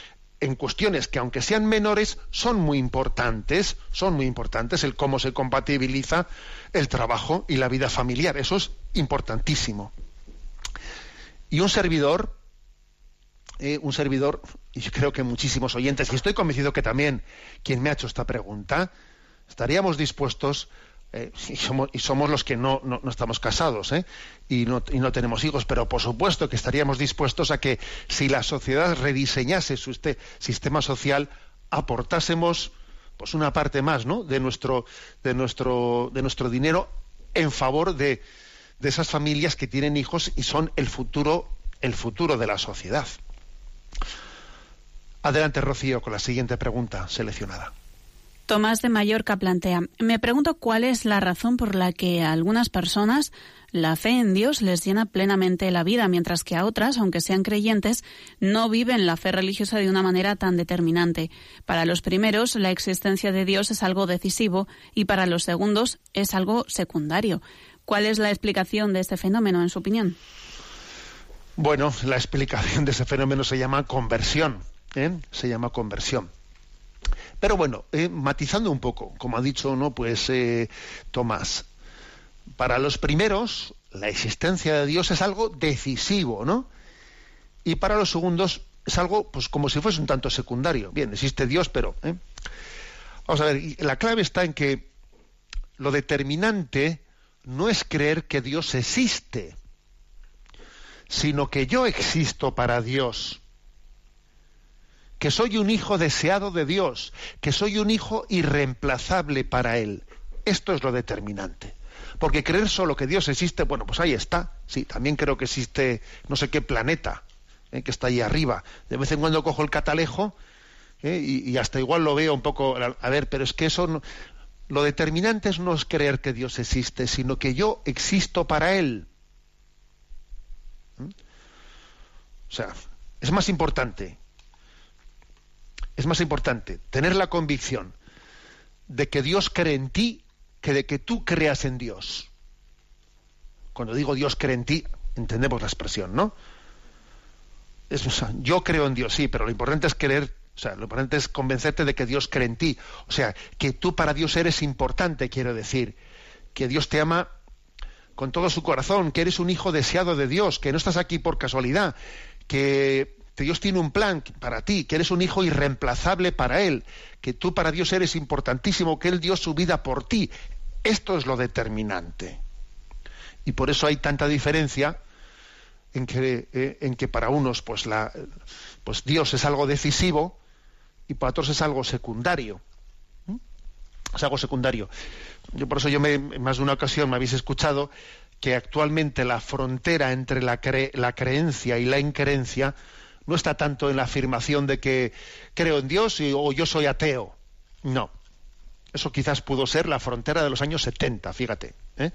en cuestiones que aunque sean menores son muy importantes, son muy importantes el cómo se compatibiliza el trabajo y la vida familiar, eso es importantísimo. Y un servidor, eh, un servidor, y yo creo que muchísimos oyentes, y estoy convencido que también quien me ha hecho esta pregunta, estaríamos dispuestos eh, y, somos, los que no, estamos casados ¿eh? y, no, tenemos hijos, pero por supuesto que estaríamos dispuestos a que si la sociedad rediseñase su este sistema social, aportásemos pues una parte más ¿no? de, nuestro, de, nuestro, de nuestro dinero en favor de, de esas familias que tienen hijos y son el futuro, el futuro de la sociedad. Adelante, Rocío, con la siguiente pregunta seleccionada. Tomás de Mallorca plantea, me pregunto cuál es la razón por la que a algunas personas la fe en Dios les llena plenamente la vida, mientras que a otras, aunque sean creyentes, no viven la fe religiosa de una manera tan determinante. Para los primeros, la existencia de Dios es algo decisivo y para los segundos es algo secundario. ¿Cuál es la explicación de este fenómeno, en su opinión? Bueno, la explicación de ese fenómeno se llama conversión. ¿eh? Se llama conversión. Pero bueno, eh, matizando un poco, como ha dicho no, pues eh, Tomás, para los primeros la existencia de Dios es algo decisivo, ¿no? Y para los segundos es algo, pues como si fuese un tanto secundario. Bien, existe Dios, pero ¿eh? vamos a ver, la clave está en que lo determinante no es creer que Dios existe, sino que yo existo para Dios que soy un hijo deseado de Dios, que soy un hijo irreemplazable para Él. Esto es lo determinante. Porque creer solo que Dios existe, bueno, pues ahí está. Sí, también creo que existe no sé qué planeta eh, que está ahí arriba. De vez en cuando cojo el catalejo eh, y, hasta igual lo veo un poco. A ver, pero es que eso. Lo determinante es no es creer que Dios existe, sino que yo existo para Él. ¿Mm? O sea, es más importante es más importante tener la convicción de que Dios cree en ti que de que tú creas en Dios. Cuando digo Dios cree en ti, entendemos la expresión, ¿no? Es, yo creo en Dios, sí, pero lo importante es creer, o sea, lo importante es convencerte de que Dios cree en ti. O sea, que tú para Dios eres importante, quiero decir. Que Dios te ama con todo su corazón, que eres un hijo deseado de Dios, que no estás aquí por casualidad, que Dios tiene un plan para ti, que eres un hijo irreemplazable para Él, que tú para Dios eres importantísimo, que Él dio su vida por ti. Esto es lo determinante. Y por eso hay tanta diferencia en que, eh, en que para unos pues, la, pues Dios es algo decisivo y para otros es algo secundario. Es algo secundario. Yo por eso yo en más de una ocasión me habéis escuchado que actualmente la frontera entre la, creencia y la increencia no está tanto en la afirmación de que creo en Dios o yo soy ateo. No. Eso quizás pudo ser la frontera de los años 70, fíjate. ¿eh?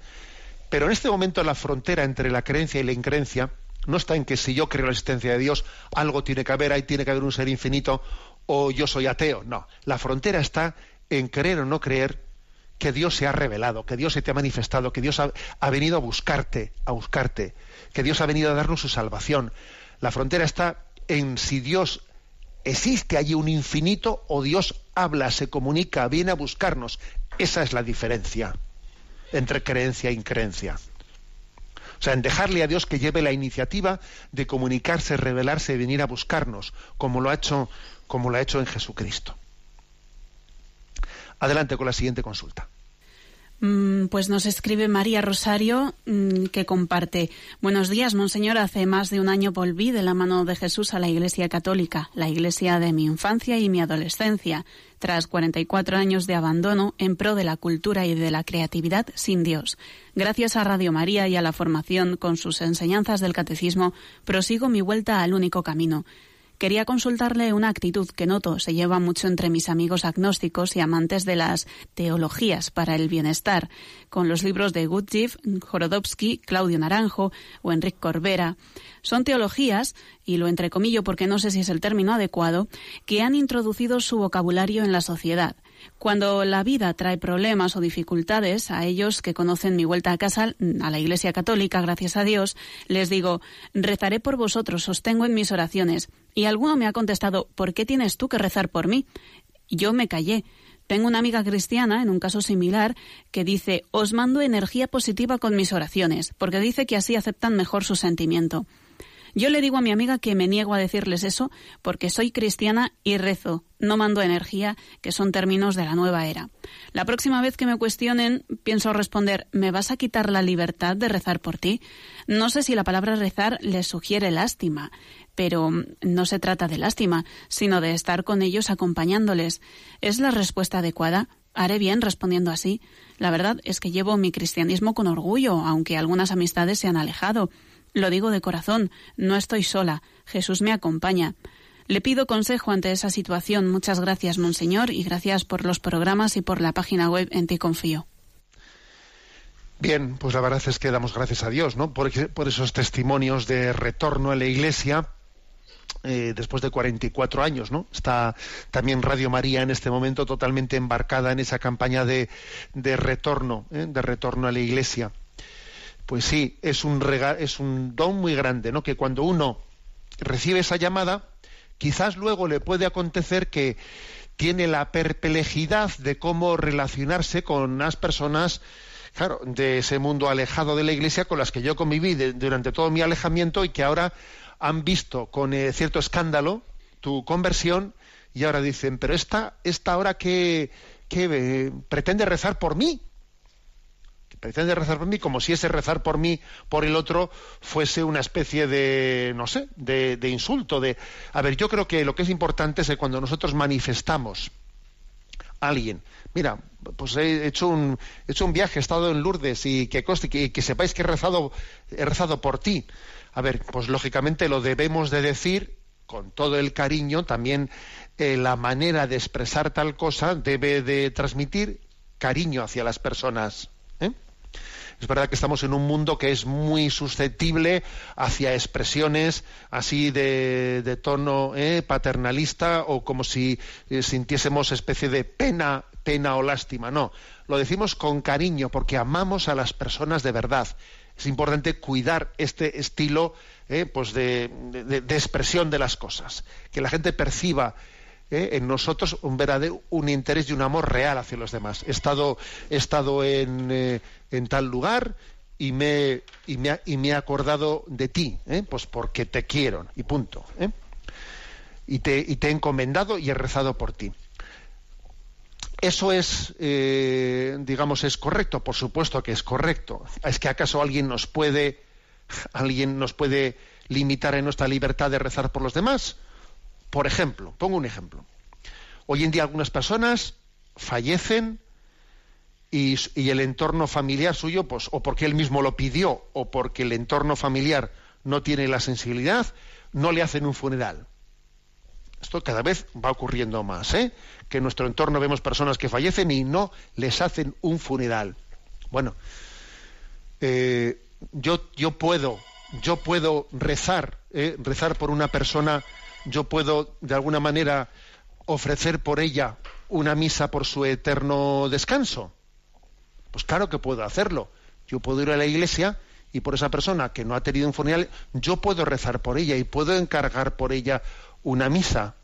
Pero en este momento la frontera entre la creencia y la increencia no está en que si yo creo en la existencia de Dios, algo tiene que haber, ahí tiene que haber un ser infinito, o yo soy ateo. No. La frontera está en creer o no creer que Dios se ha revelado, que Dios se te ha manifestado, que Dios ha, venido a buscarte, a buscarte, que Dios ha venido a darnos su salvación. La frontera está en si Dios existe allí un infinito o Dios habla, se comunica, viene a buscarnos. Esa es la diferencia entre creencia e increencia. O sea, en dejarle a Dios que lleve la iniciativa de comunicarse, revelarse y venir a buscarnos, como lo ha hecho, como lo ha hecho en Jesucristo. Adelante con la siguiente consulta. Mm, pues nos escribe María Rosario mm, que comparte. Buenos días, Monseñor. Hace más de un año volví de la mano de Jesús a la Iglesia Católica, la Iglesia de mi infancia y mi adolescencia, tras 44 años de abandono en pro de la cultura y de la creatividad sin Dios. Gracias a Radio María y a la formación con sus enseñanzas del catecismo, prosigo mi vuelta al único camino quería consultarle una actitud que noto se lleva mucho entre mis amigos agnósticos y amantes de las teologías para el bienestar, con los libros de Gurdjieff, Jorodowski, Claudio Naranjo o Enrique Corbera. Son teologías, y lo entrecomillo porque no sé si es el término adecuado, que han introducido su vocabulario en la sociedad – Cuando la vida trae problemas o dificultades, a ellos que conocen mi vuelta a casa, a la Iglesia Católica, gracias a Dios, les digo, rezaré por vosotros, sostengo en mis oraciones. Y alguno me ha contestado, ¿por qué tienes tú que rezar por mí? Yo me callé. Tengo una amiga cristiana, en un caso similar, que dice, os mando energía positiva con mis oraciones, porque dice que así aceptan mejor su sentimiento. Yo le digo a mi amiga que me niego a decirles eso porque soy cristiana y rezo, no mando energía, que son términos de la nueva era. La próxima vez que me cuestionen, pienso responder, ¿me vas a quitar la libertad de rezar por ti? No sé si la palabra rezar les sugiere lástima, pero no se trata de lástima, sino de estar con ellos acompañándoles. ¿Es la respuesta adecuada? Haré bien respondiendo así. La verdad es que llevo mi cristianismo con orgullo, aunque algunas amistades se han alejado. Lo digo de corazón, no estoy sola, Jesús me acompaña. Le pido consejo ante esa situación. Muchas gracias, Monseñor, y gracias por los programas y por la página web En ti confío. Bien, pues la verdad es que damos gracias a Dios, ¿no? Por, esos testimonios de retorno a la Iglesia eh, después de 44 años, ¿no? Está también Radio María en este momento totalmente embarcada en esa campaña de, de retorno, ¿eh? de retorno a la Iglesia pues sí, es un, es un don muy grande, ¿no? Que cuando uno recibe esa llamada, quizás luego le puede acontecer que tiene la perplejidad de cómo relacionarse con unas personas, claro, de ese mundo alejado de la Iglesia con las que yo conviví durante todo mi alejamiento y que ahora han visto con eh, cierto escándalo tu conversión y ahora dicen, pero esta, esta ahora que, eh, pretende rezar por mí, pretende rezar por mí como si ese rezar por mí, por el otro, fuese una especie de, no sé, de, insulto. De, a ver, yo creo que lo que es importante es que cuando nosotros manifestamos a alguien, mira, pues he hecho un, he hecho un viaje, he estado en Lourdes y que, que, sepáis que he rezado, he rezado por ti. A ver, pues lógicamente lo debemos de decir con todo el cariño, también eh, la manera de expresar tal cosa debe de transmitir cariño hacia las personas. Es verdad que estamos en un mundo que es muy susceptible hacia expresiones así de, tono eh, paternalista o como si eh, sintiésemos especie de pena, pena o lástima. No, lo decimos con cariño porque amamos a las personas de verdad. Es importante cuidar este estilo eh, pues de, expresión de las cosas, que la gente perciba en nosotros un verdadero un interés y un amor real hacia los demás. He estado, he estado en, en tal lugar y me, y me, y me he acordado de ti, ¿eh? pues porque te quiero, y punto. ¿eh? Y, te, y te he encomendado y he rezado por ti. ¿Eso es, eh, digamos, es correcto? Por supuesto que es correcto. ¿Es que acaso alguien nos puede, alguien nos puede limitar en nuestra libertad de rezar por los demás? Por ejemplo, pongo un ejemplo. Hoy en día algunas personas fallecen y, el entorno familiar suyo, pues, o porque él mismo lo pidió, o porque el entorno familiar no tiene la sensibilidad, no le hacen un funeral. Esto cada vez va ocurriendo más, ¿eh? Que en nuestro entorno vemos personas que fallecen y no les hacen un funeral. Bueno, eh, yo, yo puedo, yo puedo rezar, ¿eh? rezar por una persona, yo puedo de alguna manera ofrecer por ella una misa por su eterno descanso. Pues claro que puedo hacerlo. Yo puedo ir a la iglesia y por esa persona que no ha tenido un funeral, yo puedo rezar por ella y puedo encargar por ella una misa.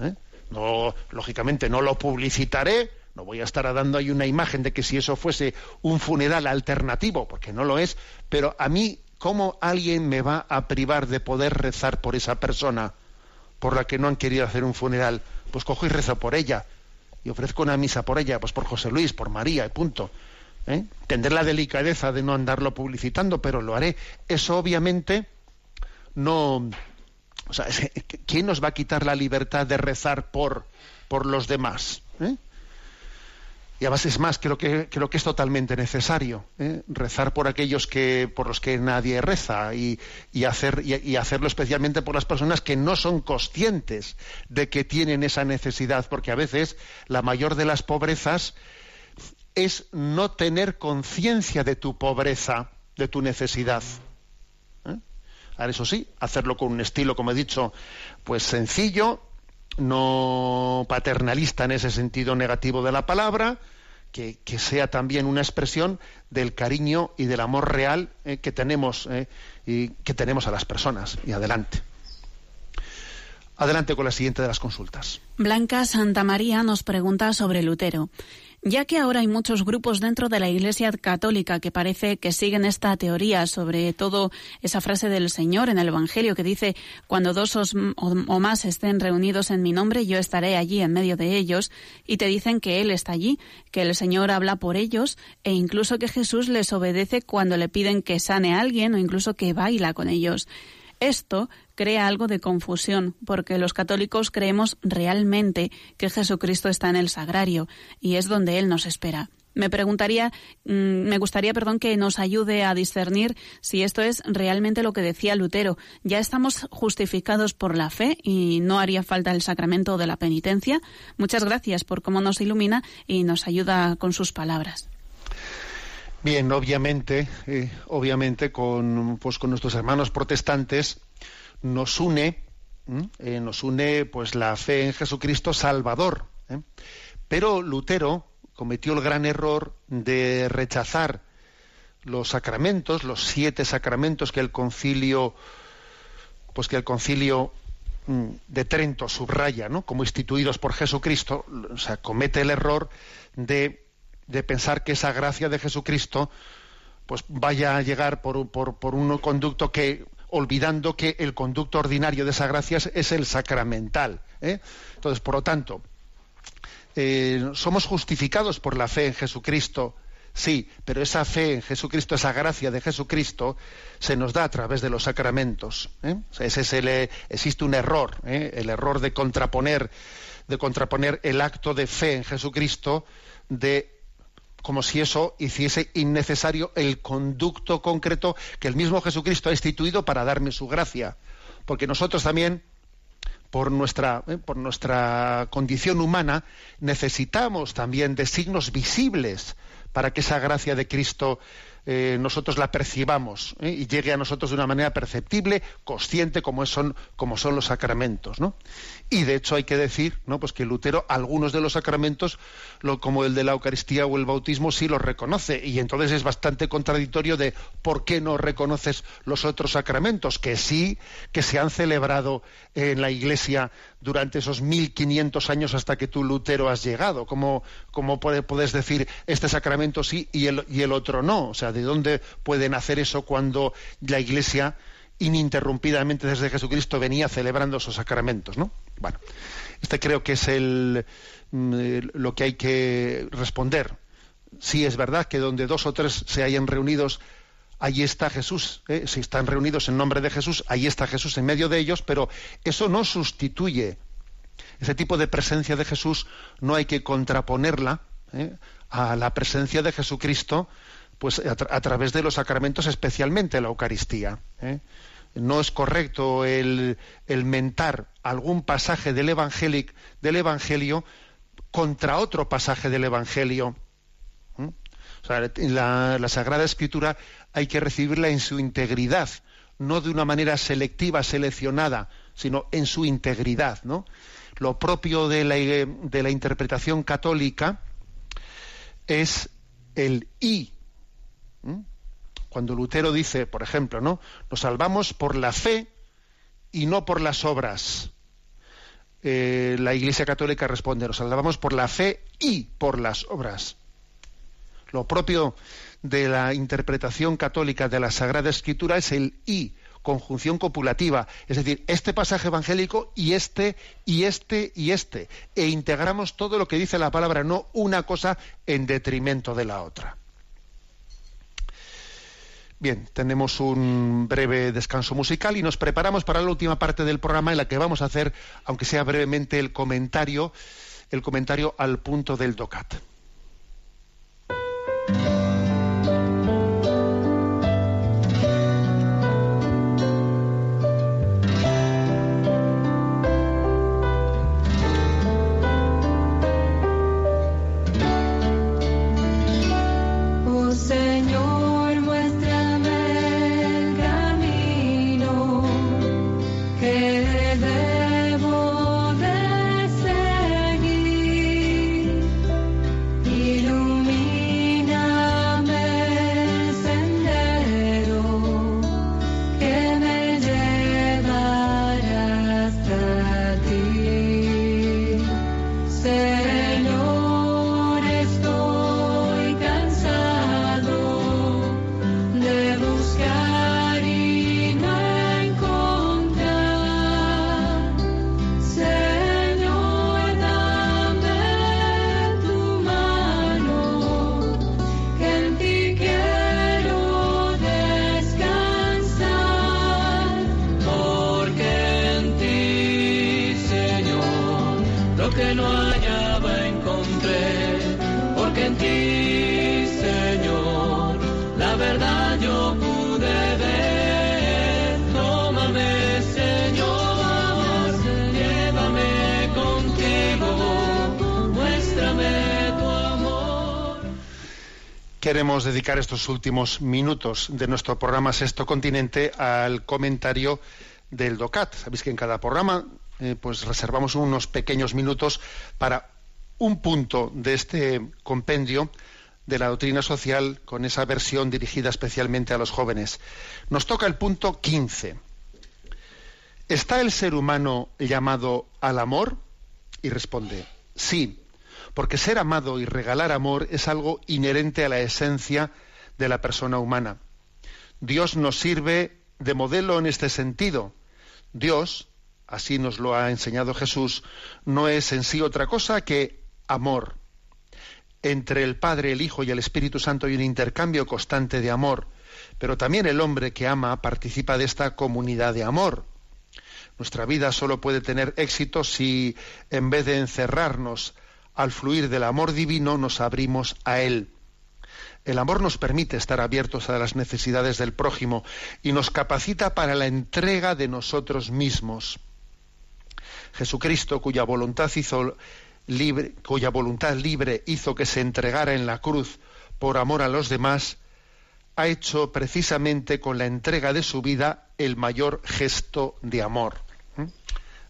¿Eh? No, lógicamente no lo publicitaré, no voy a estar dando ahí una imagen de que si eso fuese un funeral alternativo, porque no lo es, pero a mí, ¿cómo alguien me va a privar de poder rezar por esa persona por la que no han querido hacer un funeral? Pues cojo y rezo por ella y ofrezco una misa por ella, pues por José Luis, por María, y punto. ¿Eh? Tendré la delicadeza de no andarlo publicitando, pero lo haré. Eso obviamente no... O sea, [laughs] ¿quién nos va a quitar la libertad de rezar por, por los demás? ¿Eh? Y además es más, creo que, creo que es totalmente necesario ¿eh? rezar por aquellos que, por los que nadie reza y, hacer, y, hacerlo especialmente por las personas que no son conscientes de que tienen esa necesidad, porque a veces la mayor de las pobrezas es no tener conciencia de tu pobreza, de tu necesidad. ¿eh? Ahora, eso sí, hacerlo con un estilo, como he dicho, pues sencillo, no paternalista en ese sentido negativo de la palabra, que, sea también una expresión del cariño y del amor real eh, que tenemos eh, y que tenemos a las personas. Y adelante. Adelante con la siguiente de las consultas. Blanca Santa María nos pregunta sobre Lutero. Ya que ahora hay muchos grupos dentro de la Iglesia Católica que parece que siguen esta teoría, sobre todo esa frase del Señor en el Evangelio que dice, cuando dos o más estén reunidos en mi nombre, yo estaré allí en medio de ellos, y te dicen que Él está allí, que el Señor habla por ellos, e incluso que Jesús les obedece cuando le piden que sane a alguien o incluso que baila con ellos. Esto crea algo de confusión, porque los católicos creemos realmente que Jesucristo está en el sagrario y es donde Él nos espera. Me preguntaría, mm, me gustaría, perdón, que nos ayude a discernir si esto es realmente lo que decía Lutero. Ya estamos justificados por la fe y no haría falta el sacramento de la penitencia. Muchas gracias por cómo nos ilumina y nos ayuda con sus palabras. Bien, obviamente, eh, obviamente con, pues, con nuestros hermanos protestantes nos une, eh, nos une pues la fe en Jesucristo Salvador. ¿eh? Pero Lutero cometió el gran error de rechazar los sacramentos, los siete sacramentos que el concilio, pues que el concilio mm, de Trento subraya, ¿no? como instituidos por Jesucristo, o comete el error de de pensar que esa gracia de Jesucristo pues vaya a llegar por, por, un conducto que olvidando que el conducto ordinario de esa gracia es, el sacramental. ¿eh? Entonces, por lo tanto, eh, somos justificados por la fe en Jesucristo, sí, pero esa fe en Jesucristo, esa gracia de Jesucristo, se nos da a través de los sacramentos. ¿eh? ese es el, existe un error, el error de contraponer, de contraponer el acto de fe en Jesucristo de como si eso hiciese innecesario el conducto concreto que el mismo Jesucristo ha instituido para darme su gracia. Porque nosotros también, por nuestra, eh, por nuestra condición humana, necesitamos también de signos visibles para que esa gracia de Cristo eh, nosotros la percibamos ¿eh? y llegue a nosotros de una manera perceptible, consciente, como son, como son los sacramentos. ¿no? Y de hecho hay que decir ¿no? pues que Lutero algunos de los sacramentos, como el de la Eucaristía o el bautismo, sí los reconoce. Y entonces es bastante contradictorio de por qué no reconoces los otros sacramentos, que sí que se han celebrado en la Iglesia durante esos 1500 años hasta que tú, Lutero, has llegado. ¿Cómo, cómo puedes decir este sacramento sí y el, y el otro no? O sea, ¿de dónde pueden hacer eso cuando la Iglesia ininterrumpidamente desde Jesucristo venía celebrando esos sacramentos, ¿no? Bueno, este creo que es el, mm, lo que hay que responder. Sí es verdad que donde dos o tres se hayan reunidos, ahí está Jesús. ¿eh? Si están reunidos en nombre de Jesús, ahí está Jesús en medio de ellos, pero eso no sustituye. Ese tipo de presencia de Jesús no hay que contraponerla ¿eh? a la presencia de Jesucristo pues a, través de los sacramentos, especialmente la Eucaristía. ¿eh? no es correcto el, mentar algún pasaje del, del Evangelio contra otro pasaje del Evangelio. ¿Mm? la, la, Sagrada Escritura hay que recibirla en su integridad, no de una manera selectiva, seleccionada, sino en su integridad. ¿no? Lo propio de la, de la interpretación católica es el y. ¿Mm? Cuando Lutero dice, por ejemplo, ¿no? Nos salvamos por la fe y no por las obras. Eh, la Iglesia Católica responde, nos salvamos por la fe y por las obras. Lo propio de la interpretación católica de la Sagrada Escritura es el y, conjunción copulativa, es decir, este pasaje evangélico y este y este y este, e integramos todo lo que dice la palabra, no una cosa en detrimento de la otra. Bien, tenemos un breve descanso musical y nos preparamos para la última parte del programa en la que vamos a hacer, aunque sea brevemente, el comentario, el comentario al punto del DOCAT. Queremos dedicar estos últimos minutos de nuestro programa Sexto Continente al comentario del DOCAT. Sabéis que en cada programa eh, pues reservamos unos pequeños minutos para un punto de este compendio de la doctrina social con esa versión dirigida especialmente a los jóvenes. Nos toca el punto 15. ¿Está el ser humano llamado al amor? Y responde, sí, porque ser amado y regalar amor es algo inherente a la esencia de la persona humana. Dios nos sirve de modelo en este sentido. Dios, así nos lo ha enseñado Jesús, no es en sí otra cosa que amor. Entre el Padre, el Hijo y el Espíritu Santo hay un intercambio constante de amor, pero también el hombre que ama participa de esta comunidad de amor. Nuestra vida solo puede tener éxito si, en vez de encerrarnos al fluir del amor divino, nos abrimos a Él. El amor nos permite estar abiertos a las necesidades del prójimo y nos capacita para la entrega de nosotros mismos. Jesucristo, cuya voluntad libre, cuya voluntad libre hizo que se entregara en la cruz por amor a los demás, ha hecho precisamente con la entrega de su vida el mayor gesto de amor. ¿Mm?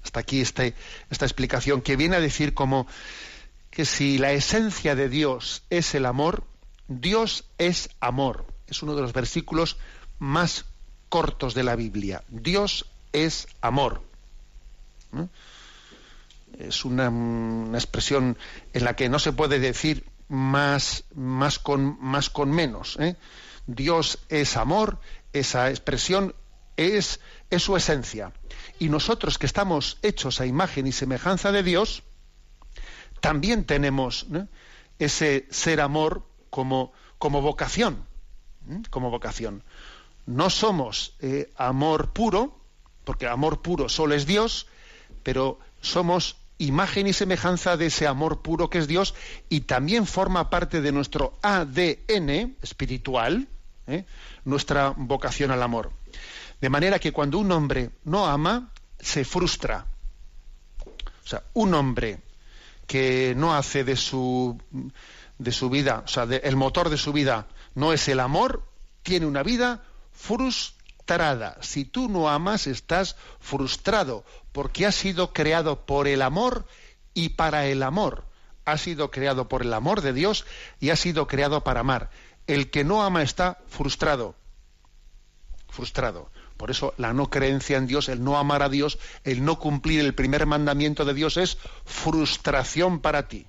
Hasta aquí este, esta explicación que viene a decir como que si la esencia de Dios es el amor, Dios es amor. Es uno de los versículos más cortos de la Biblia. Dios es amor. ¿Mm? Es una, una, expresión en la que no se puede decir más, más, con, más con menos. ¿eh? Dios es amor, esa expresión es, es su esencia. Y nosotros que estamos hechos a imagen y semejanza de Dios, también tenemos ese ser amor como, como vocación, como vocación. No somos eh, amor puro, porque amor puro solo es Dios, pero somos imagen y semejanza de ese amor puro que es Dios y también forma parte de nuestro ADN espiritual, ¿eh? nuestra vocación al amor. De manera que cuando un hombre no ama, se frustra. O sea, un hombre que no hace de su, de su vida, o sea, de, el motor de su vida no es el amor, tiene una vida frustrada. Si tú no amas, estás frustrado, porque has sido creado por el amor y para el amor. Has sido creado por el amor de Dios y has sido creado para amar. El que no ama está frustrado. Frustrado. Por eso la no creencia en Dios, el no amar a Dios, el no cumplir el primer mandamiento de Dios es frustración para ti.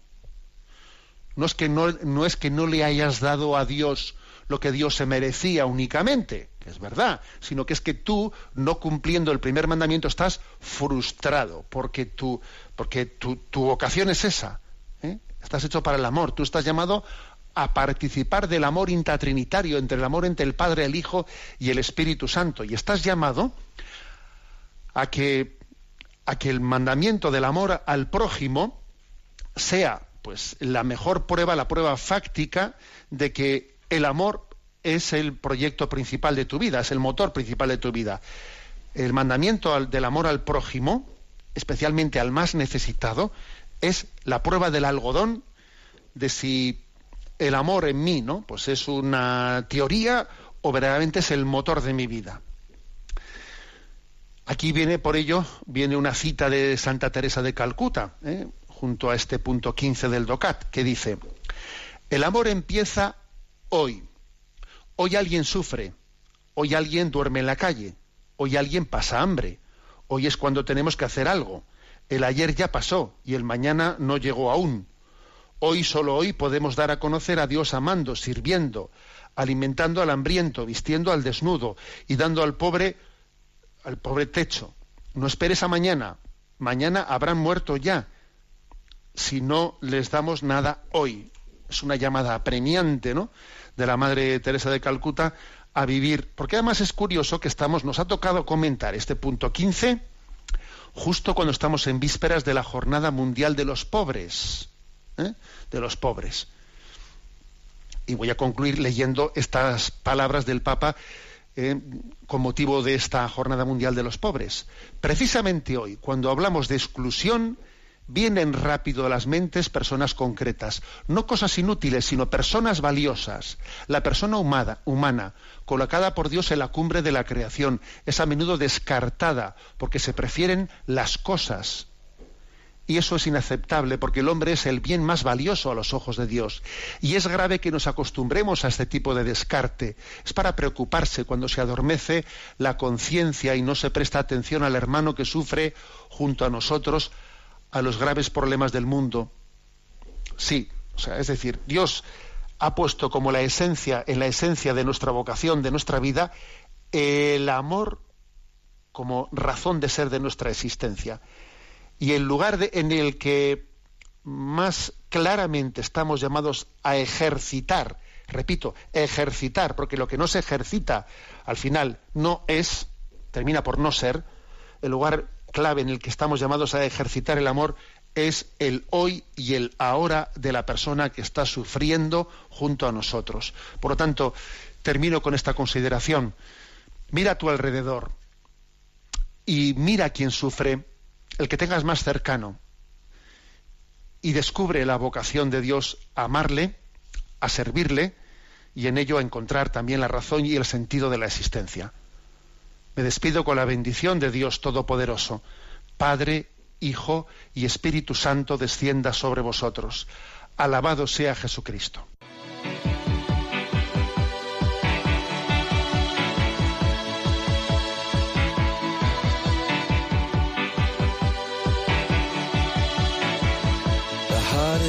No es que no, no, es que no le hayas dado a Dios lo que Dios se merecía únicamente, que es verdad, sino que es que tú, no cumpliendo el primer mandamiento, estás frustrado, porque tu, porque tu, tu vocación es esa. ¿eh? Estás hecho para el amor, tú estás llamado a participar del amor intratrinitario, entre el amor entre el Padre, el Hijo y el Espíritu Santo. Y estás llamado a que, a que el mandamiento del amor al prójimo sea pues la mejor prueba, la prueba fáctica de que el amor es el proyecto principal de tu vida, es el motor principal de tu vida. El mandamiento del amor al prójimo, especialmente al más necesitado, es la prueba del algodón de si el amor en mí, ¿no? Pues es una teoría o verdaderamente es el motor de mi vida. Aquí viene, por ello, viene una cita de Santa Teresa de Calcuta, ¿eh? junto a este punto 15 del DOCAT, que dice, el amor empieza hoy. Hoy alguien sufre, hoy alguien duerme en la calle, hoy alguien pasa hambre, hoy es cuando tenemos que hacer algo. El ayer ya pasó y el mañana no llegó aún. Hoy, solo hoy, podemos dar a conocer a Dios amando, sirviendo, alimentando al hambriento, vistiendo al desnudo y dando al pobre, al pobre techo. No esperes a mañana. Mañana habrán muerto ya si no les damos nada hoy. Es una llamada apremiante, ¿no? De la Madre Teresa de Calcuta a vivir. Porque además es curioso que estamos, nos ha tocado comentar este punto 15 justo cuando estamos en vísperas de la Jornada Mundial de los Pobres, ¿eh? de los pobres. Y voy a concluir leyendo estas palabras del Papa eh, con motivo de esta Jornada Mundial de los Pobres. Precisamente hoy, cuando hablamos de exclusión, vienen rápido a las mentes personas concretas, no cosas inútiles, sino personas valiosas. La persona humana, humana, colocada por Dios en la cumbre de la creación, es a menudo descartada porque se prefieren las cosas. Y eso es inaceptable porque el hombre es el bien más valioso a los ojos de Dios. Y es grave que nos acostumbremos a este tipo de descarte. Es para preocuparse cuando se adormece la conciencia y no se presta atención al hermano que sufre junto a nosotros a los graves problemas del mundo. Sí, o sea, es decir, Dios ha puesto como la esencia, en la esencia de nuestra vocación, de nuestra vida, el amor como razón de ser de nuestra existencia. Y el lugar en el que más claramente estamos llamados a ejercitar, repito, ejercitar, porque lo que no se ejercita al final no es, termina por no ser, el lugar clave en el que estamos llamados a ejercitar el amor es el hoy y el ahora de la persona que está sufriendo junto a nosotros. Por lo tanto, termino con esta consideración. Mira a tu alrededor y mira a quien sufre, el que tengas más cercano, y descubre la vocación de Dios a amarle, a servirle y en ello a encontrar también la razón y el sentido de la existencia. Me despido con la bendición de Dios Todopoderoso, Padre, Hijo y Espíritu Santo descienda sobre vosotros. Alabado sea Jesucristo.